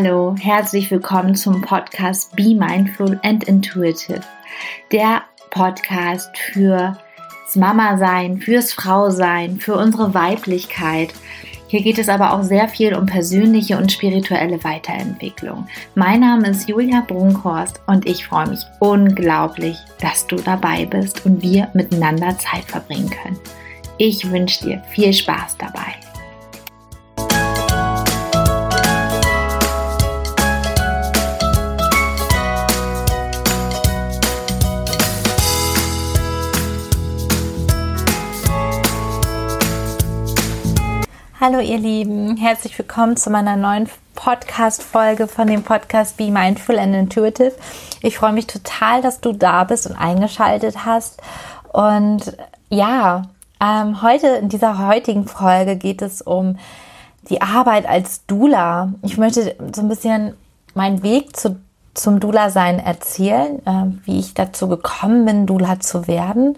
Hallo, herzlich willkommen zum Podcast Be Mindful and Intuitive. Der Podcast fürs Mama sein, fürs Frau sein, für unsere Weiblichkeit. Hier geht es aber auch sehr viel um persönliche und spirituelle Weiterentwicklung. Mein Name ist Julia Brunkhorst und ich freue mich unglaublich, dass du dabei bist und wir miteinander Zeit verbringen können. Ich wünsche dir viel Spaß dabei. Hallo ihr Lieben, herzlich willkommen zu meiner neuen Podcast-Folge von dem Podcast Be Mindful and Intuitive. Ich freue mich total, dass du da bist und eingeschaltet hast. Und ja, ähm, heute in dieser heutigen Folge geht es um die Arbeit als Dula. Ich möchte so ein bisschen meinen Weg zu, zum Dula-Sein erzählen, äh, wie ich dazu gekommen bin, Dula zu werden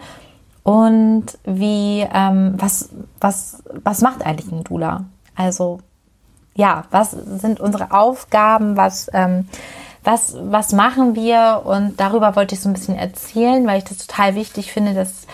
und wie, ähm, was, was, was macht eigentlich ein Dula? Also, ja, was sind unsere Aufgaben? Was, ähm, was, was machen wir? Und darüber wollte ich so ein bisschen erzählen, weil ich das total wichtig finde, dass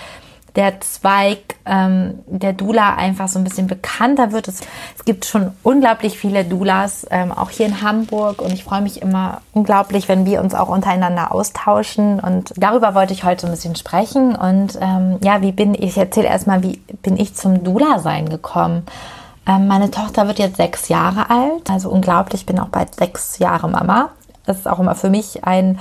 der Zweig ähm, der Dula einfach so ein bisschen bekannter wird. Es, es gibt schon unglaublich viele Dulas, ähm, auch hier in Hamburg. Und ich freue mich immer unglaublich, wenn wir uns auch untereinander austauschen. Und darüber wollte ich heute so ein bisschen sprechen. Und ähm, ja, wie bin ich, ich erzähle erstmal, wie bin ich zum Dula-Sein gekommen? Ähm, meine Tochter wird jetzt sechs Jahre alt. Also unglaublich, ich bin auch bald sechs Jahre Mama. Das ist auch immer für mich ein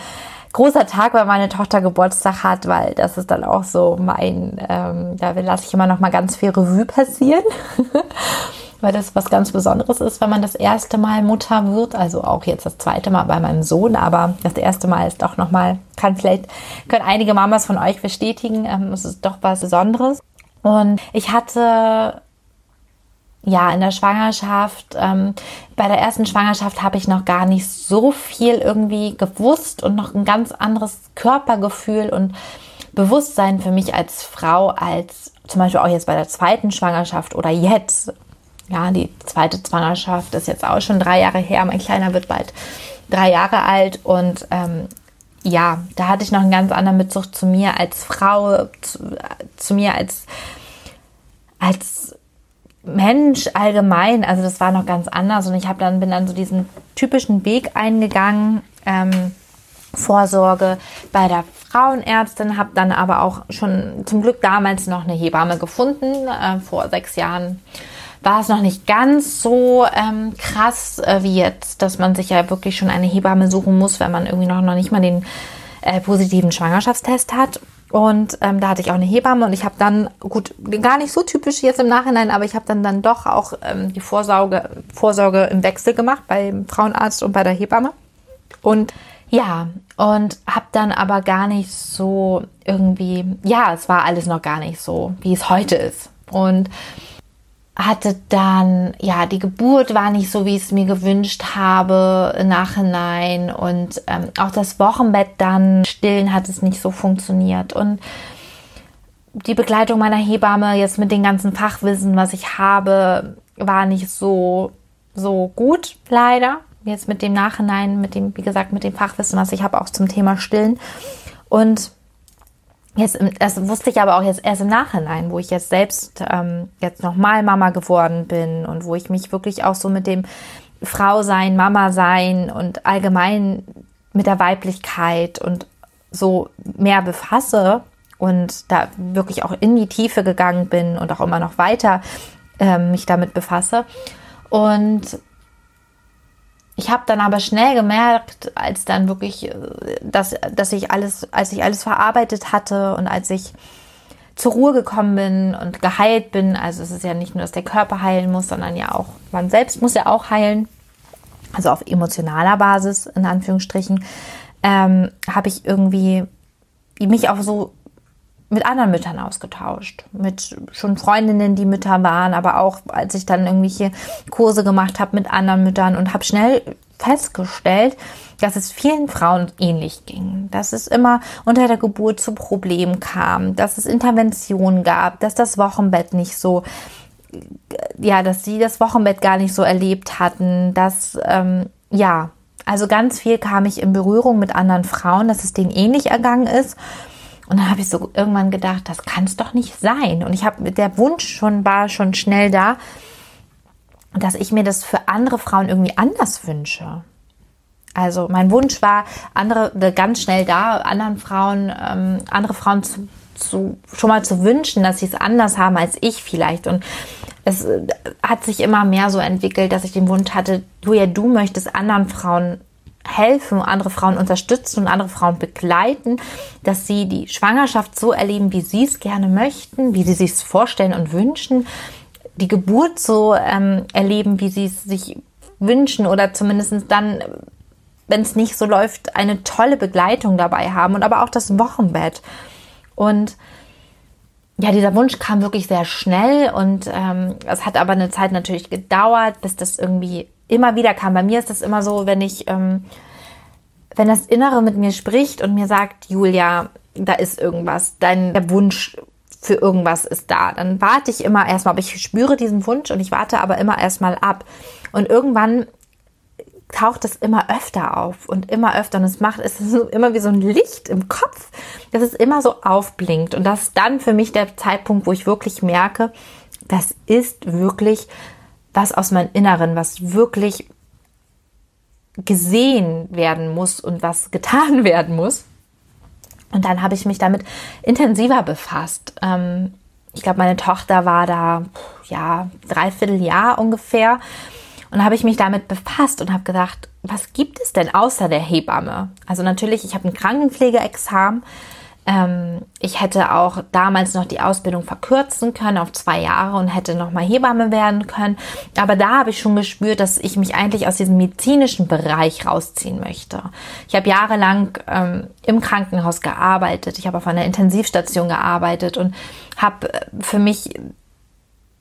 großer Tag, weil meine Tochter Geburtstag hat, weil das ist dann auch so mein, ähm, da lasse ich immer noch mal ganz viel Revue passieren, weil das was ganz Besonderes ist, wenn man das erste Mal Mutter wird, also auch jetzt das zweite Mal bei meinem Sohn, aber das erste Mal ist doch noch mal, kann vielleicht, können einige Mamas von euch bestätigen, ähm, es ist doch was Besonderes. Und ich hatte ja, in der Schwangerschaft, ähm, bei der ersten Schwangerschaft habe ich noch gar nicht so viel irgendwie gewusst und noch ein ganz anderes Körpergefühl und Bewusstsein für mich als Frau, als zum Beispiel auch jetzt bei der zweiten Schwangerschaft oder jetzt. Ja, die zweite Schwangerschaft ist jetzt auch schon drei Jahre her. Mein Kleiner wird bald drei Jahre alt und ähm, ja, da hatte ich noch einen ganz anderen Bezug zu mir als Frau, zu, zu mir als als Mensch allgemein, also das war noch ganz anders und ich habe dann bin dann so diesen typischen Weg eingegangen. Ähm, Vorsorge bei der Frauenärztin, habe dann aber auch schon zum Glück damals noch eine Hebamme gefunden. Äh, vor sechs Jahren war es noch nicht ganz so ähm, krass äh, wie jetzt, dass man sich ja wirklich schon eine Hebamme suchen muss, wenn man irgendwie noch, noch nicht mal den äh, positiven Schwangerschaftstest hat. Und ähm, da hatte ich auch eine Hebamme und ich habe dann, gut, gar nicht so typisch jetzt im Nachhinein, aber ich habe dann, dann doch auch ähm, die Vorsorge, Vorsorge im Wechsel gemacht beim Frauenarzt und bei der Hebamme. Und ja, und habe dann aber gar nicht so irgendwie, ja, es war alles noch gar nicht so, wie es heute ist. Und hatte dann, ja, die Geburt war nicht so, wie ich es mir gewünscht habe Nachhinein und ähm, auch das Wochenbett dann stillen hat es nicht so funktioniert und die Begleitung meiner Hebamme jetzt mit dem ganzen Fachwissen, was ich habe, war nicht so, so gut, leider. Jetzt mit dem Nachhinein, mit dem, wie gesagt, mit dem Fachwissen, was ich habe, auch zum Thema Stillen. Und Jetzt, das wusste ich aber auch jetzt erst im Nachhinein, wo ich jetzt selbst ähm, jetzt nochmal Mama geworden bin und wo ich mich wirklich auch so mit dem Frau sein, Mama sein und allgemein mit der Weiblichkeit und so mehr befasse und da wirklich auch in die Tiefe gegangen bin und auch immer noch weiter äh, mich damit befasse. Und ich habe dann aber schnell gemerkt, als dann wirklich, äh, dass, dass ich alles, als ich alles verarbeitet hatte und als ich zur Ruhe gekommen bin und geheilt bin, also es ist ja nicht nur, dass der Körper heilen muss, sondern ja auch, man selbst muss ja auch heilen, also auf emotionaler Basis, in Anführungsstrichen, ähm, habe ich irgendwie mich auch so mit anderen Müttern ausgetauscht, mit schon Freundinnen, die Mütter waren, aber auch als ich dann irgendwelche Kurse gemacht habe mit anderen Müttern und habe schnell festgestellt, dass es vielen Frauen ähnlich ging, dass es immer unter der Geburt zu Problemen kam, dass es Interventionen gab, dass das Wochenbett nicht so, ja, dass sie das Wochenbett gar nicht so erlebt hatten, dass ähm, ja, also ganz viel kam ich in Berührung mit anderen Frauen, dass es denen ähnlich ergangen ist. Und dann habe ich so irgendwann gedacht, das kann es doch nicht sein. Und ich habe der Wunsch schon war schon schnell da, dass ich mir das für andere Frauen irgendwie anders wünsche. Also mein Wunsch war, andere ganz schnell da, anderen Frauen, ähm, andere Frauen zu, zu, schon mal zu wünschen, dass sie es anders haben als ich vielleicht. Und es äh, hat sich immer mehr so entwickelt, dass ich den Wunsch hatte, Julia, du möchtest anderen Frauen helfen, andere Frauen unterstützen und andere Frauen begleiten, dass sie die Schwangerschaft so erleben, wie sie es gerne möchten, wie sie sich es vorstellen und wünschen, die Geburt so ähm, erleben, wie sie es sich wünschen oder zumindest dann wenn es nicht so läuft, eine tolle Begleitung dabei haben und aber auch das Wochenbett. Und ja, dieser Wunsch kam wirklich sehr schnell und ähm, es hat aber eine Zeit natürlich gedauert, bis das irgendwie immer wieder kam. Bei mir ist das immer so, wenn ich, ähm, wenn das Innere mit mir spricht und mir sagt, Julia, da ist irgendwas, dein der Wunsch für irgendwas ist da, dann warte ich immer erstmal, aber ich spüre diesen Wunsch und ich warte aber immer erstmal ab. Und irgendwann taucht es immer öfter auf und immer öfter. Und es macht, es ist immer wie so ein Licht im Kopf, dass es immer so aufblinkt. Und das ist dann für mich der Zeitpunkt, wo ich wirklich merke, das ist wirklich was aus meinem Inneren, was wirklich gesehen werden muss und was getan werden muss. Und dann habe ich mich damit intensiver befasst. Ähm, ich glaube, meine Tochter war da, ja, dreiviertel Jahr ungefähr. Und habe ich mich damit befasst und habe gedacht, was gibt es denn außer der Hebamme? Also natürlich, ich habe ein Krankenpflegeexamen. Ähm, ich hätte auch damals noch die Ausbildung verkürzen können auf zwei Jahre und hätte noch mal Hebamme werden können. Aber da habe ich schon gespürt, dass ich mich eigentlich aus diesem medizinischen Bereich rausziehen möchte. Ich habe jahrelang ähm, im Krankenhaus gearbeitet. Ich habe auf einer Intensivstation gearbeitet und habe äh, für mich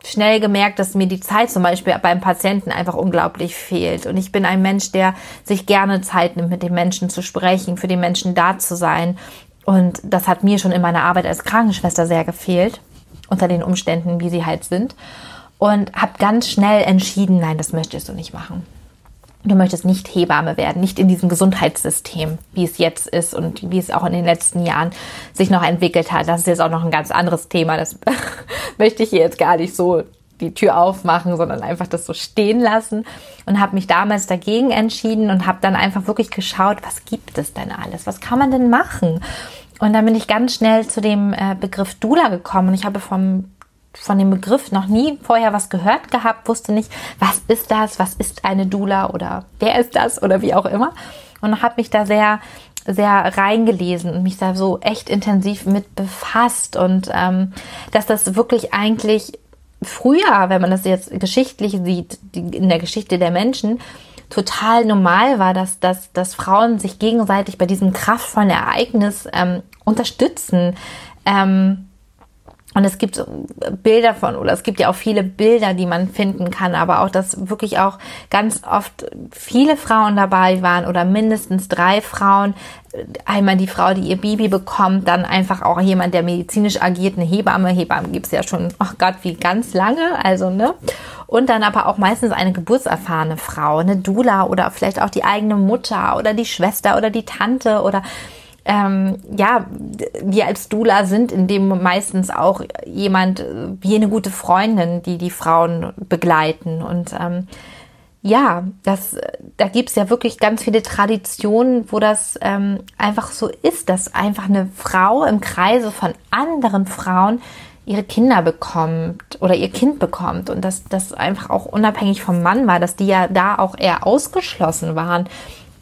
schnell gemerkt, dass mir die Zeit zum Beispiel beim Patienten einfach unglaublich fehlt. Und ich bin ein Mensch, der sich gerne Zeit nimmt, mit den Menschen zu sprechen, für die Menschen da zu sein. Und das hat mir schon in meiner Arbeit als Krankenschwester sehr gefehlt, unter den Umständen, wie sie halt sind. Und habe ganz schnell entschieden, nein, das möchtest du nicht machen. Du möchtest nicht Hebamme werden, nicht in diesem Gesundheitssystem, wie es jetzt ist und wie es auch in den letzten Jahren sich noch entwickelt hat. Das ist jetzt auch noch ein ganz anderes Thema. Das möchte ich hier jetzt gar nicht so die Tür aufmachen, sondern einfach das so stehen lassen und habe mich damals dagegen entschieden und habe dann einfach wirklich geschaut, was gibt es denn alles? Was kann man denn machen? Und dann bin ich ganz schnell zu dem äh, Begriff Dula gekommen ich habe vom von dem Begriff noch nie vorher was gehört gehabt, wusste nicht, was ist das, was ist eine Dula oder wer ist das oder wie auch immer. Und habe mich da sehr, sehr reingelesen und mich da so echt intensiv mit befasst und ähm, dass das wirklich eigentlich früher, wenn man das jetzt geschichtlich sieht, in der Geschichte der Menschen, total normal war, dass, dass, dass Frauen sich gegenseitig bei diesem kraftvollen Ereignis ähm, unterstützen. Ähm, und es gibt Bilder von, oder es gibt ja auch viele Bilder, die man finden kann, aber auch, dass wirklich auch ganz oft viele Frauen dabei waren oder mindestens drei Frauen. Einmal die Frau, die ihr Baby bekommt, dann einfach auch jemand, der medizinisch agiert, eine Hebamme. Hebamme gibt's ja schon, oh Gott, wie ganz lange, also, ne? Und dann aber auch meistens eine geburtserfahrene Frau, eine Dula oder vielleicht auch die eigene Mutter oder die Schwester oder die Tante oder ähm, ja, wir als Dula sind in dem meistens auch jemand wie eine gute Freundin, die die Frauen begleiten. Und ähm, ja, das, da gibt's ja wirklich ganz viele Traditionen, wo das ähm, einfach so ist, dass einfach eine Frau im Kreise von anderen Frauen ihre Kinder bekommt oder ihr Kind bekommt und dass das einfach auch unabhängig vom Mann war, dass die ja da auch eher ausgeschlossen waren,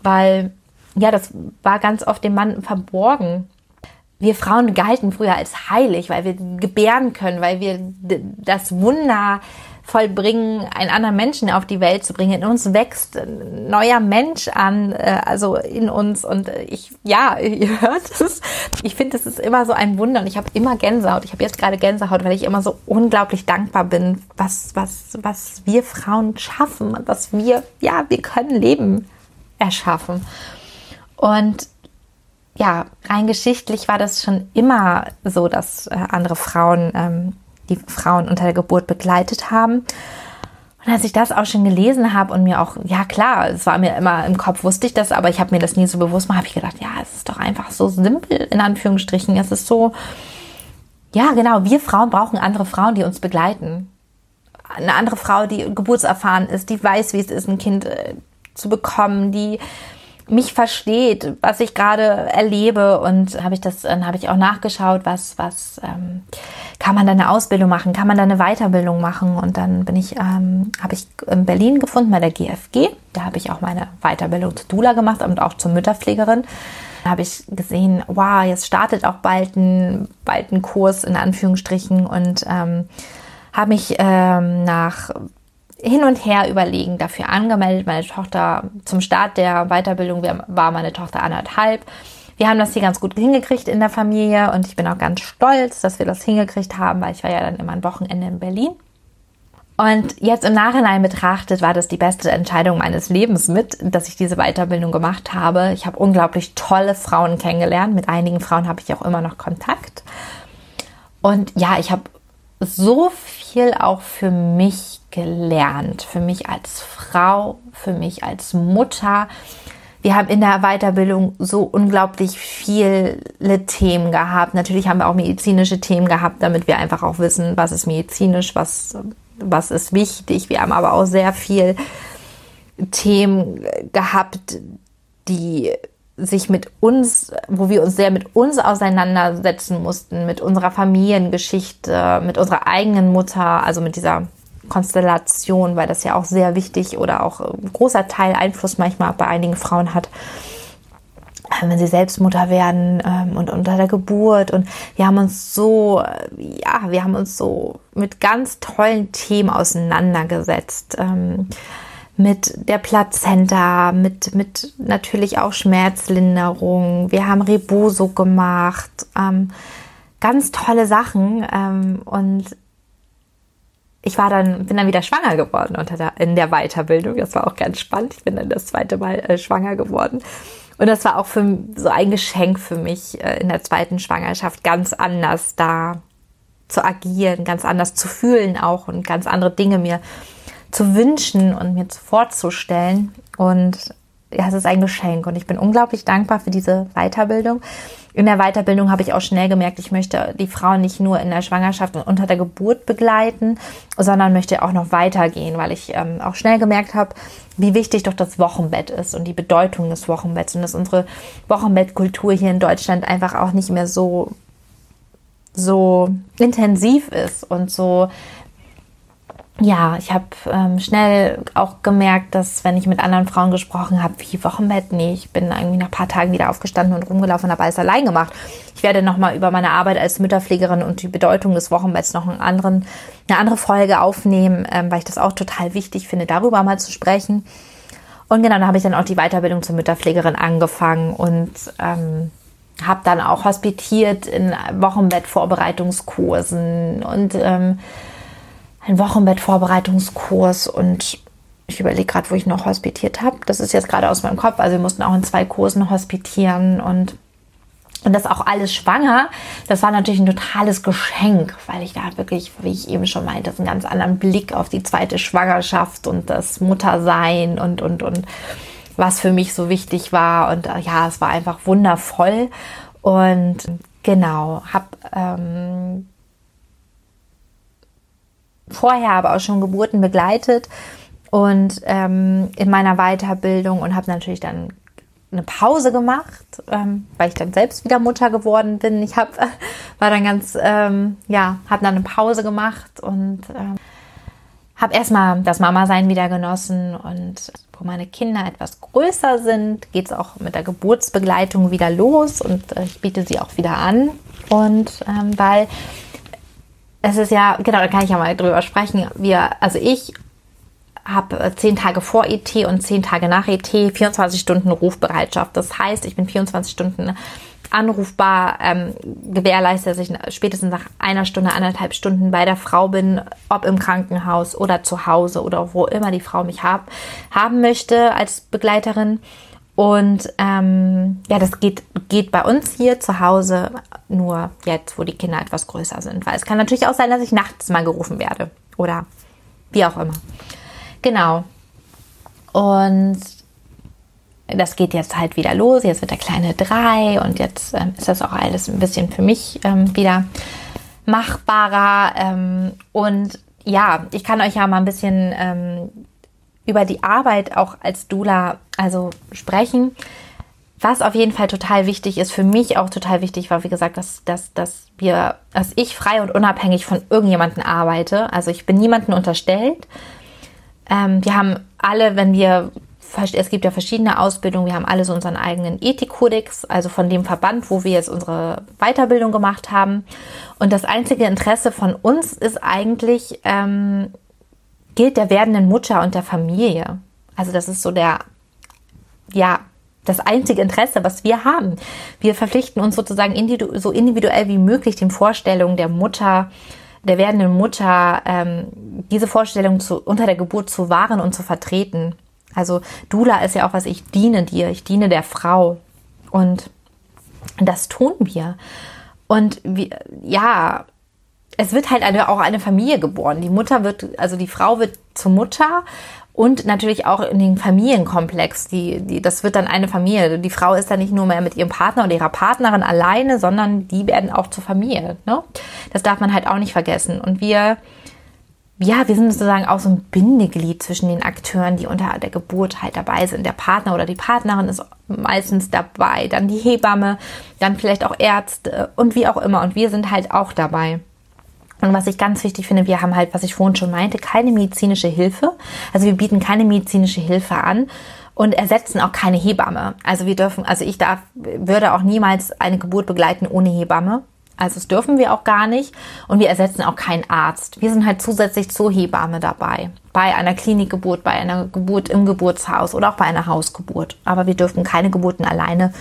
weil ja, das war ganz oft dem Mann verborgen. Wir Frauen galten früher als heilig, weil wir gebären können, weil wir das Wunder vollbringen, einen anderen Menschen auf die Welt zu bringen. In uns wächst ein neuer Mensch an, äh, also in uns. Und ich, ja, ihr hört es. Ich finde, es ist immer so ein Wunder und ich habe immer Gänsehaut. Ich habe jetzt gerade Gänsehaut, weil ich immer so unglaublich dankbar bin, was, was, was wir Frauen schaffen und was wir, ja, wir können Leben erschaffen. Und ja, rein geschichtlich war das schon immer so, dass äh, andere Frauen ähm, die Frauen unter der Geburt begleitet haben. Und als ich das auch schon gelesen habe und mir auch, ja klar, es war mir immer im Kopf, wusste ich das, aber ich habe mir das nie so bewusst gemacht, habe ich gedacht, ja, es ist doch einfach so simpel, in Anführungsstrichen. Es ist so, ja genau, wir Frauen brauchen andere Frauen, die uns begleiten. Eine andere Frau, die geburtserfahren ist, die weiß, wie es ist, ein Kind äh, zu bekommen, die mich versteht, was ich gerade erlebe und habe ich das, dann habe ich auch nachgeschaut, was, was ähm, kann man da eine Ausbildung machen, kann man da eine Weiterbildung machen und dann bin ich, ähm, habe ich in Berlin gefunden bei der GFG, da habe ich auch meine Weiterbildung zur Dula gemacht und auch zur Mütterpflegerin. Da habe ich gesehen, wow, jetzt startet auch bald ein, bald ein Kurs in Anführungsstrichen und ähm, habe mich ähm, nach hin und her überlegen dafür angemeldet. Meine Tochter zum Start der Weiterbildung war meine Tochter anderthalb. Wir haben das hier ganz gut hingekriegt in der Familie und ich bin auch ganz stolz, dass wir das hingekriegt haben, weil ich war ja dann immer ein Wochenende in Berlin. Und jetzt im Nachhinein betrachtet war das die beste Entscheidung meines Lebens mit, dass ich diese Weiterbildung gemacht habe. Ich habe unglaublich tolle Frauen kennengelernt. Mit einigen Frauen habe ich auch immer noch Kontakt. Und ja, ich habe so viel auch für mich gelernt. Für mich als Frau, für mich als Mutter. Wir haben in der Weiterbildung so unglaublich viele Themen gehabt. Natürlich haben wir auch medizinische Themen gehabt, damit wir einfach auch wissen, was ist medizinisch, was, was ist wichtig. Wir haben aber auch sehr viel Themen gehabt, die sich mit uns, wo wir uns sehr mit uns auseinandersetzen mussten, mit unserer Familiengeschichte, mit unserer eigenen Mutter, also mit dieser Konstellation, weil das ja auch sehr wichtig oder auch ein großer Teil Einfluss manchmal bei einigen Frauen hat äh, wenn sie selbst Mutter werden ähm, und unter der Geburt. Und wir haben uns so, äh, ja, wir haben uns so mit ganz tollen Themen auseinandergesetzt. Mit der Plazenta, mit, mit natürlich auch Schmerzlinderung. Wir haben Reboso gemacht. Ähm, ganz tolle Sachen. Ähm, und ich war dann, bin dann wieder schwanger geworden unter der, in der Weiterbildung. Das war auch ganz spannend. Ich bin dann das zweite Mal äh, schwanger geworden. Und das war auch für, so ein Geschenk für mich äh, in der zweiten Schwangerschaft, ganz anders da zu agieren, ganz anders zu fühlen auch und ganz andere Dinge mir zu wünschen und mir vorzustellen. Und ja, es ist ein Geschenk und ich bin unglaublich dankbar für diese Weiterbildung. In der Weiterbildung habe ich auch schnell gemerkt, ich möchte die Frauen nicht nur in der Schwangerschaft und unter der Geburt begleiten, sondern möchte auch noch weitergehen, weil ich ähm, auch schnell gemerkt habe, wie wichtig doch das Wochenbett ist und die Bedeutung des Wochenbetts und dass unsere Wochenbettkultur hier in Deutschland einfach auch nicht mehr so so intensiv ist und so ja, ich habe ähm, schnell auch gemerkt, dass wenn ich mit anderen Frauen gesprochen habe, wie Wochenbett, nee, ich bin irgendwie nach ein paar Tagen wieder aufgestanden und rumgelaufen und habe alles allein gemacht. Ich werde nochmal über meine Arbeit als Mütterpflegerin und die Bedeutung des Wochenbetts noch einen anderen, eine andere Folge aufnehmen, ähm, weil ich das auch total wichtig finde, darüber mal zu sprechen. Und genau, da habe ich dann auch die Weiterbildung zur Mütterpflegerin angefangen und ähm, habe dann auch hospitiert in Wochenbettvorbereitungskursen und ähm, ein Wochenbettvorbereitungskurs und ich überlege gerade, wo ich noch hospitiert habe. Das ist jetzt gerade aus meinem Kopf. Also wir mussten auch in zwei Kursen hospitieren und und das auch alles schwanger. Das war natürlich ein totales Geschenk, weil ich da wirklich, wie ich eben schon meinte, einen ganz anderen Blick auf die zweite Schwangerschaft und das Muttersein und, und, und was für mich so wichtig war. Und äh, ja, es war einfach wundervoll. Und genau, habe ähm, vorher aber auch schon Geburten begleitet und ähm, in meiner Weiterbildung und habe natürlich dann eine Pause gemacht, ähm, weil ich dann selbst wieder Mutter geworden bin. Ich habe war dann ganz ähm, ja habe dann eine Pause gemacht und ähm, habe erstmal das Mama-Sein wieder genossen und wo meine Kinder etwas größer sind, geht es auch mit der Geburtsbegleitung wieder los und äh, ich biete sie auch wieder an und ähm, weil es ist ja, genau, da kann ich ja mal drüber sprechen. Wir, also ich habe äh, zehn Tage vor ET und zehn Tage nach ET 24 Stunden Rufbereitschaft. Das heißt, ich bin 24 Stunden anrufbar, ähm, gewährleiste, dass ich spätestens nach einer Stunde, anderthalb Stunden bei der Frau bin, ob im Krankenhaus oder zu Hause oder wo immer die Frau mich hab, haben möchte als Begleiterin. Und ähm, ja, das geht, geht bei uns hier zu Hause nur jetzt, wo die Kinder etwas größer sind. Weil es kann natürlich auch sein, dass ich nachts mal gerufen werde oder wie auch immer. genau. Und das geht jetzt halt wieder los. Jetzt wird der kleine drei und jetzt ähm, ist das auch alles ein bisschen für mich ähm, wieder machbarer. Ähm, und ja, ich kann euch ja mal ein bisschen ähm, über die Arbeit auch als Dula also sprechen. Was auf jeden Fall total wichtig ist, für mich auch total wichtig war, wie gesagt, dass, dass, dass wir, dass ich frei und unabhängig von irgendjemandem arbeite. Also ich bin niemandem unterstellt. Ähm, wir haben alle, wenn wir es gibt ja verschiedene Ausbildungen, wir haben alle so unseren eigenen Ethikkodex, also von dem Verband, wo wir jetzt unsere Weiterbildung gemacht haben. Und das einzige Interesse von uns ist eigentlich, ähm, gilt der werdenden Mutter und der Familie. Also das ist so der, ja, das einzige Interesse, was wir haben. Wir verpflichten uns sozusagen individu so individuell wie möglich den Vorstellungen der Mutter, der werdenden Mutter, ähm, diese Vorstellung zu, unter der Geburt zu wahren und zu vertreten. Also Dula ist ja auch was, ich diene dir, ich diene der Frau. Und das tun wir. Und wir, ja, es wird halt eine, auch eine Familie geboren. Die Mutter wird, also die Frau wird zur Mutter und natürlich auch in den Familienkomplex. Die, die, das wird dann eine Familie. Die Frau ist dann nicht nur mehr mit ihrem Partner oder ihrer Partnerin alleine, sondern die werden auch zur Familie. Ne? Das darf man halt auch nicht vergessen. Und wir ja, wir sind sozusagen auch so ein Bindeglied zwischen den Akteuren, die unter der Geburt halt dabei sind. Der Partner oder die Partnerin ist meistens dabei, dann die Hebamme, dann vielleicht auch Ärzte und wie auch immer. Und wir sind halt auch dabei. Und was ich ganz wichtig finde, wir haben halt, was ich vorhin schon meinte, keine medizinische Hilfe. Also wir bieten keine medizinische Hilfe an und ersetzen auch keine Hebamme. Also wir dürfen, also ich darf, würde auch niemals eine Geburt begleiten ohne Hebamme. Also das dürfen wir auch gar nicht und wir ersetzen auch keinen Arzt. Wir sind halt zusätzlich zur Hebamme dabei. Bei einer Klinikgeburt, bei einer Geburt im Geburtshaus oder auch bei einer Hausgeburt. Aber wir dürfen keine Geburten alleine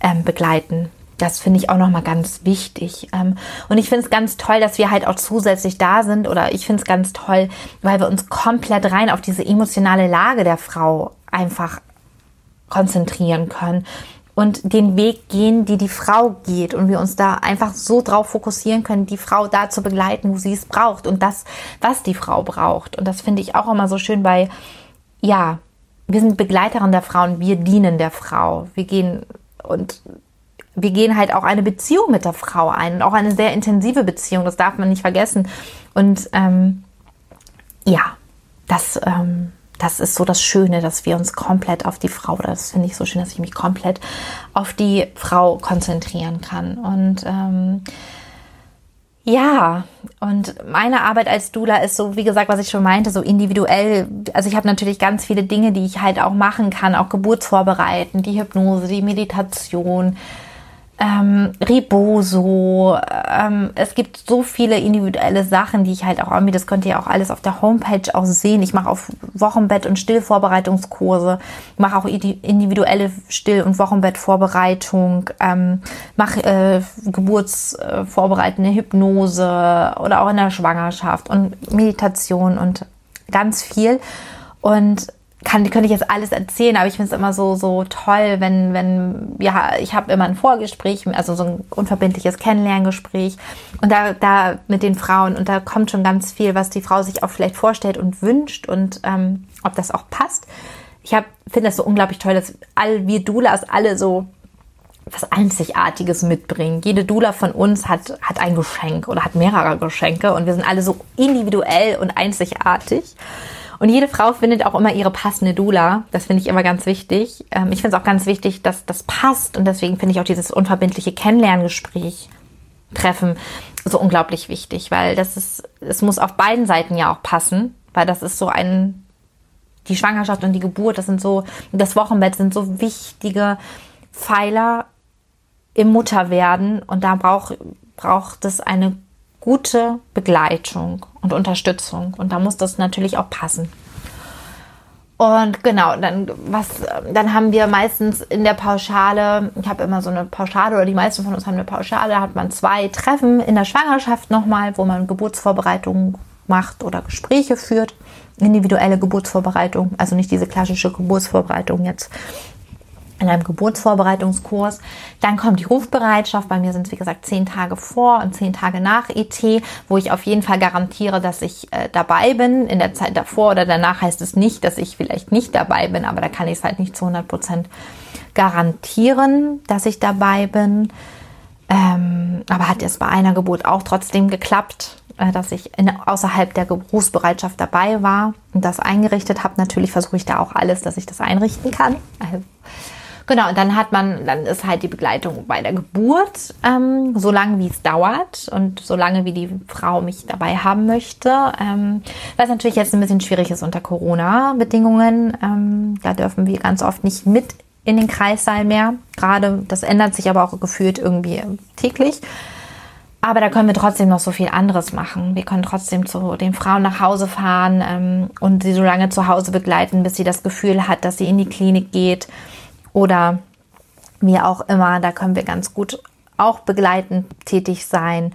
ähm, begleiten. Das finde ich auch nochmal ganz wichtig. Ähm, und ich finde es ganz toll, dass wir halt auch zusätzlich da sind. Oder ich finde es ganz toll, weil wir uns komplett rein auf diese emotionale Lage der Frau einfach konzentrieren können und den Weg gehen, die die Frau geht und wir uns da einfach so drauf fokussieren können, die Frau da zu begleiten, wo sie es braucht und das, was die Frau braucht. Und das finde ich auch immer so schön bei, ja, wir sind Begleiterin der Frau und wir dienen der Frau. Wir gehen und wir gehen halt auch eine Beziehung mit der Frau ein und auch eine sehr intensive Beziehung, das darf man nicht vergessen. Und ähm, ja, das ähm, das ist so das Schöne, dass wir uns komplett auf die Frau, das finde ich so schön, dass ich mich komplett auf die Frau konzentrieren kann. Und ähm, ja, und meine Arbeit als Dula ist so, wie gesagt, was ich schon meinte, so individuell. Also ich habe natürlich ganz viele Dinge, die ich halt auch machen kann, auch Geburtsvorbereiten, die Hypnose, die Meditation, ähm, Reboso. Ähm, es gibt so viele individuelle Sachen, die ich halt auch irgendwie, das könnt ihr auch alles auf der Homepage auch sehen. Ich mache auf Wochenbett- und Stillvorbereitungskurse, mache auch individuelle Still- und Wochenbettvorbereitung, ähm, mache äh, geburtsvorbereitende Hypnose oder auch in der Schwangerschaft und Meditation und ganz viel. Und kann, könnte ich jetzt alles erzählen, aber ich finde es immer so, so toll, wenn, wenn, ja, ich habe immer ein Vorgespräch, also so ein unverbindliches Kennenlerngespräch und da, da mit den Frauen und da kommt schon ganz viel, was die Frau sich auch vielleicht vorstellt und wünscht und ähm, ob das auch passt. Ich finde das so unglaublich toll, dass all wir Doulas alle so was Einzigartiges mitbringen. Jede Dula von uns hat, hat ein Geschenk oder hat mehrere Geschenke und wir sind alle so individuell und einzigartig. Und jede Frau findet auch immer ihre passende Dula. Das finde ich immer ganz wichtig. Ähm, ich finde es auch ganz wichtig, dass das passt. Und deswegen finde ich auch dieses unverbindliche Kennenlerngespräch, Treffen so unglaublich wichtig, weil das ist, es muss auf beiden Seiten ja auch passen, weil das ist so ein, die Schwangerschaft und die Geburt, das sind so, das Wochenbett sind so wichtige Pfeiler im Mutterwerden und da braucht, braucht es eine gute Begleitung und Unterstützung. Und da muss das natürlich auch passen. Und genau, dann was, dann haben wir meistens in der Pauschale, ich habe immer so eine Pauschale oder die meisten von uns haben eine Pauschale, da hat man zwei Treffen in der Schwangerschaft nochmal, wo man Geburtsvorbereitungen macht oder Gespräche führt, individuelle Geburtsvorbereitung, also nicht diese klassische Geburtsvorbereitung jetzt in einem Geburtsvorbereitungskurs. Dann kommt die Rufbereitschaft. Bei mir sind es, wie gesagt, zehn Tage vor und zehn Tage nach ET, wo ich auf jeden Fall garantiere, dass ich äh, dabei bin. In der Zeit davor oder danach heißt es nicht, dass ich vielleicht nicht dabei bin, aber da kann ich es halt nicht zu 100 Prozent garantieren, dass ich dabei bin. Ähm, aber hat es bei einer Geburt auch trotzdem geklappt, äh, dass ich in, außerhalb der Berufsbereitschaft dabei war und das eingerichtet habe. Natürlich versuche ich da auch alles, dass ich das einrichten kann. Also, genau, und dann hat man, dann ist halt die Begleitung bei der Geburt, ähm, so lange wie es dauert und so lange wie die Frau mich dabei haben möchte. Ähm, was natürlich jetzt ein bisschen schwierig ist unter Corona-Bedingungen. Ähm, da dürfen wir ganz oft nicht mit in den Kreissaal mehr. Gerade, das ändert sich aber auch gefühlt irgendwie täglich. Aber da können wir trotzdem noch so viel anderes machen. Wir können trotzdem zu den Frauen nach Hause fahren ähm, und sie so lange zu Hause begleiten, bis sie das Gefühl hat, dass sie in die Klinik geht oder wie auch immer. Da können wir ganz gut auch begleitend tätig sein.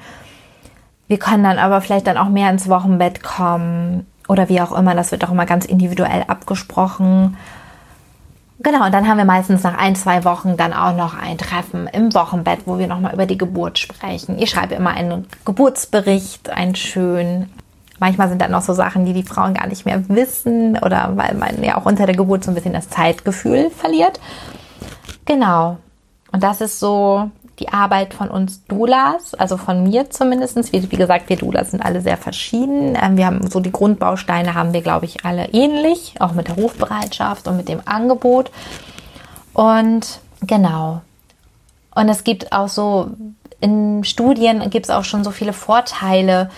Wir können dann aber vielleicht dann auch mehr ins Wochenbett kommen oder wie auch immer. Das wird auch immer ganz individuell abgesprochen. Genau, und dann haben wir meistens nach ein, zwei Wochen dann auch noch ein Treffen im Wochenbett, wo wir nochmal über die Geburt sprechen. Ich schreibe immer einen Geburtsbericht, einen schönen. Manchmal sind dann noch so Sachen, die die Frauen gar nicht mehr wissen oder weil man ja auch unter der Geburt so ein bisschen das Zeitgefühl verliert. Genau. Und das ist so die Arbeit von uns Doulas, also von mir zumindest. Wie, wie gesagt, wir Doulas sind alle sehr verschieden. Ähm, wir haben so die Grundbausteine haben wir, glaube ich, alle ähnlich, auch mit der Rufbereitschaft und mit dem Angebot. Und genau. Und es gibt auch so, in Studien gibt es auch schon so viele Vorteile.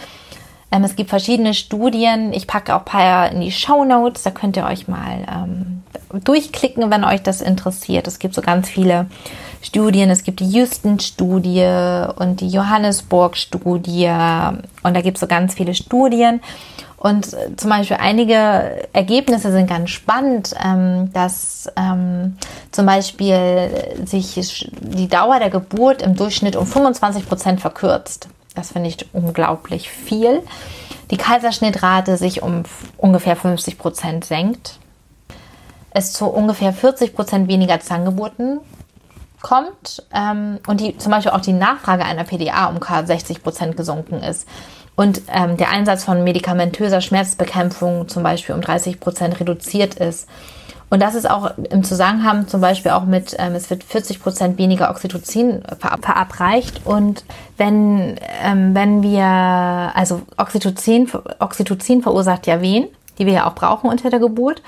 Ähm, es gibt verschiedene Studien. Ich packe auch ein paar in die Show Notes. Da könnt ihr euch mal ähm, durchklicken, wenn euch das interessiert. Es gibt so ganz viele Studien. Es gibt die Houston-Studie und die Johannesburg-Studie. Und da gibt es so ganz viele Studien. Und äh, zum Beispiel einige Ergebnisse sind ganz spannend, ähm, dass ähm, zum Beispiel sich die Dauer der Geburt im Durchschnitt um 25 Prozent verkürzt. Das finde ich unglaublich viel. Die Kaiserschnittrate sich um ungefähr 50 Prozent senkt. Es zu ungefähr 40 Prozent weniger Zahngeburten kommt ähm, und die zum Beispiel auch die Nachfrage einer PDA um 60 Prozent gesunken ist und ähm, der Einsatz von medikamentöser Schmerzbekämpfung zum Beispiel um 30 Prozent reduziert ist. Und das ist auch im Zusammenhang zum Beispiel auch mit, ähm, es wird 40 Prozent weniger Oxytocin ver verabreicht. Und wenn, ähm, wenn wir, also Oxytocin, Oxytocin verursacht ja Wehen, die wir ja auch brauchen unter der Geburt.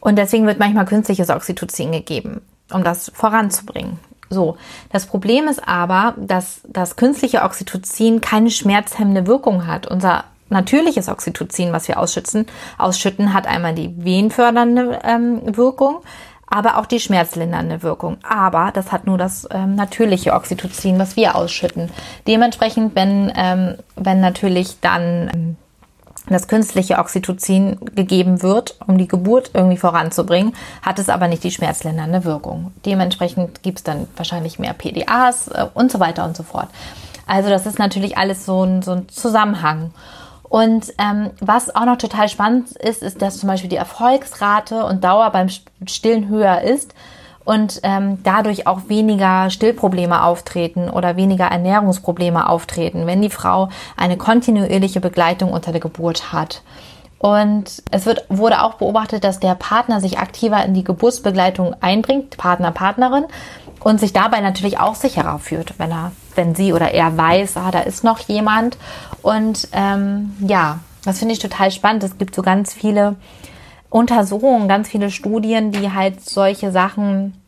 Und deswegen wird manchmal künstliches Oxytocin gegeben, um das voranzubringen. So, das Problem ist aber, dass das künstliche Oxytocin keine schmerzhemmende Wirkung hat. Unser natürliches Oxytocin, was wir ausschützen, ausschütten, hat einmal die wehenfördernde ähm, Wirkung, aber auch die schmerzlindernde Wirkung. Aber das hat nur das ähm, natürliche Oxytocin, was wir ausschütten. Dementsprechend, wenn, ähm, wenn natürlich dann ähm, das künstliche Oxytocin gegeben wird, um die Geburt irgendwie voranzubringen, hat es aber nicht die schmerzlindernde Wirkung. Dementsprechend gibt es dann wahrscheinlich mehr PDAs äh, und so weiter und so fort. Also das ist natürlich alles so ein, so ein Zusammenhang. Und ähm, was auch noch total spannend ist, ist, dass zum Beispiel die Erfolgsrate und Dauer beim Stillen höher ist und ähm, dadurch auch weniger Stillprobleme auftreten oder weniger Ernährungsprobleme auftreten, wenn die Frau eine kontinuierliche Begleitung unter der Geburt hat. Und es wird, wurde auch beobachtet, dass der Partner sich aktiver in die Geburtsbegleitung einbringt, Partner, Partnerin, und sich dabei natürlich auch sicherer fühlt, wenn er, wenn sie oder er weiß, ah, da ist noch jemand. Und ähm, ja, das finde ich total spannend. Es gibt so ganz viele Untersuchungen, ganz viele Studien, die halt solche Sachen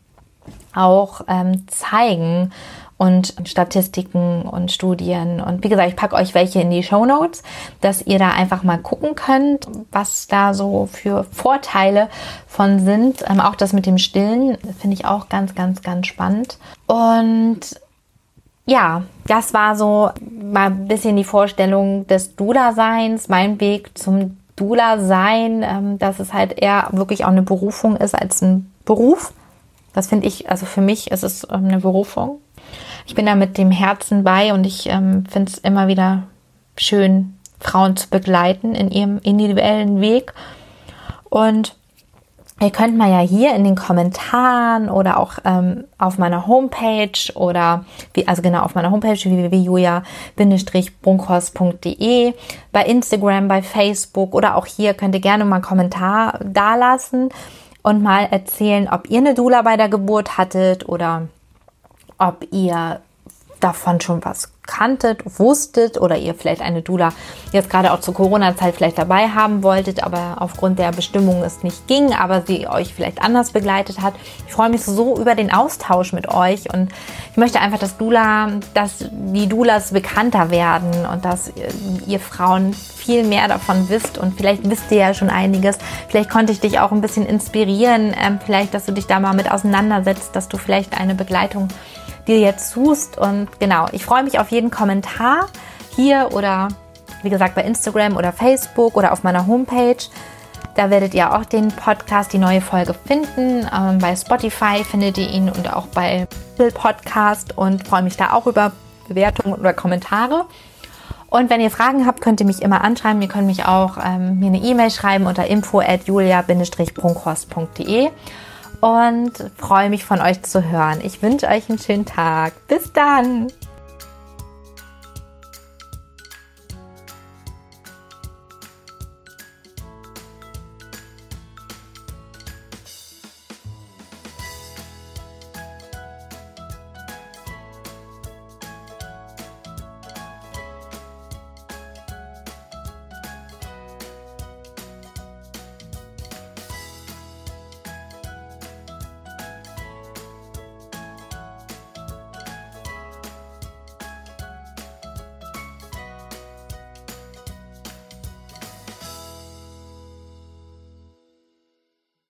auch ähm, zeigen und Statistiken und Studien. Und wie gesagt, ich packe euch welche in die Show Notes, dass ihr da einfach mal gucken könnt, was da so für Vorteile von sind. Ähm, auch das mit dem Stillen finde ich auch ganz, ganz, ganz spannend. Und ja, das war so mal ein bisschen die Vorstellung des Dula-Seins, mein Weg zum Dula sein, ähm, dass es halt eher wirklich auch eine Berufung ist als ein Beruf. Das finde ich, also für mich ist es ähm, eine Berufung. Ich bin da mit dem Herzen bei und ich ähm, finde es immer wieder schön, Frauen zu begleiten in ihrem individuellen Weg. Und Ihr könnt mal ja hier in den Kommentaren oder auch ähm, auf meiner Homepage oder wie, also genau auf meiner Homepage www.julia-brunkhorst.de, bei Instagram, bei Facebook oder auch hier könnt ihr gerne mal einen Kommentar dalassen und mal erzählen, ob ihr eine Dula bei der Geburt hattet oder ob ihr davon schon was kanntet, wusstet oder ihr vielleicht eine Dula jetzt gerade auch zur Corona-Zeit vielleicht dabei haben wolltet, aber aufgrund der Bestimmungen es nicht ging, aber sie euch vielleicht anders begleitet hat. Ich freue mich so über den Austausch mit euch und ich möchte einfach, dass Dula, dass die Dulas bekannter werden und dass ihr Frauen viel mehr davon wisst und vielleicht wisst ihr ja schon einiges. Vielleicht konnte ich dich auch ein bisschen inspirieren, ähm, vielleicht, dass du dich da mal mit auseinandersetzt, dass du vielleicht eine Begleitung dir jetzt suchst. Und genau, ich freue mich auf jeden Kommentar hier oder wie gesagt bei Instagram oder Facebook oder auf meiner Homepage. Da werdet ihr auch den Podcast, die neue Folge finden. Ähm, bei Spotify findet ihr ihn und auch bei Apple Podcast und freue mich da auch über Bewertungen oder Kommentare. Und wenn ihr Fragen habt, könnt ihr mich immer anschreiben. Ihr könnt mich auch ähm, mir eine E-Mail schreiben unter info at julia-brunkhorst.de und freue mich von euch zu hören. Ich wünsche euch einen schönen Tag. Bis dann!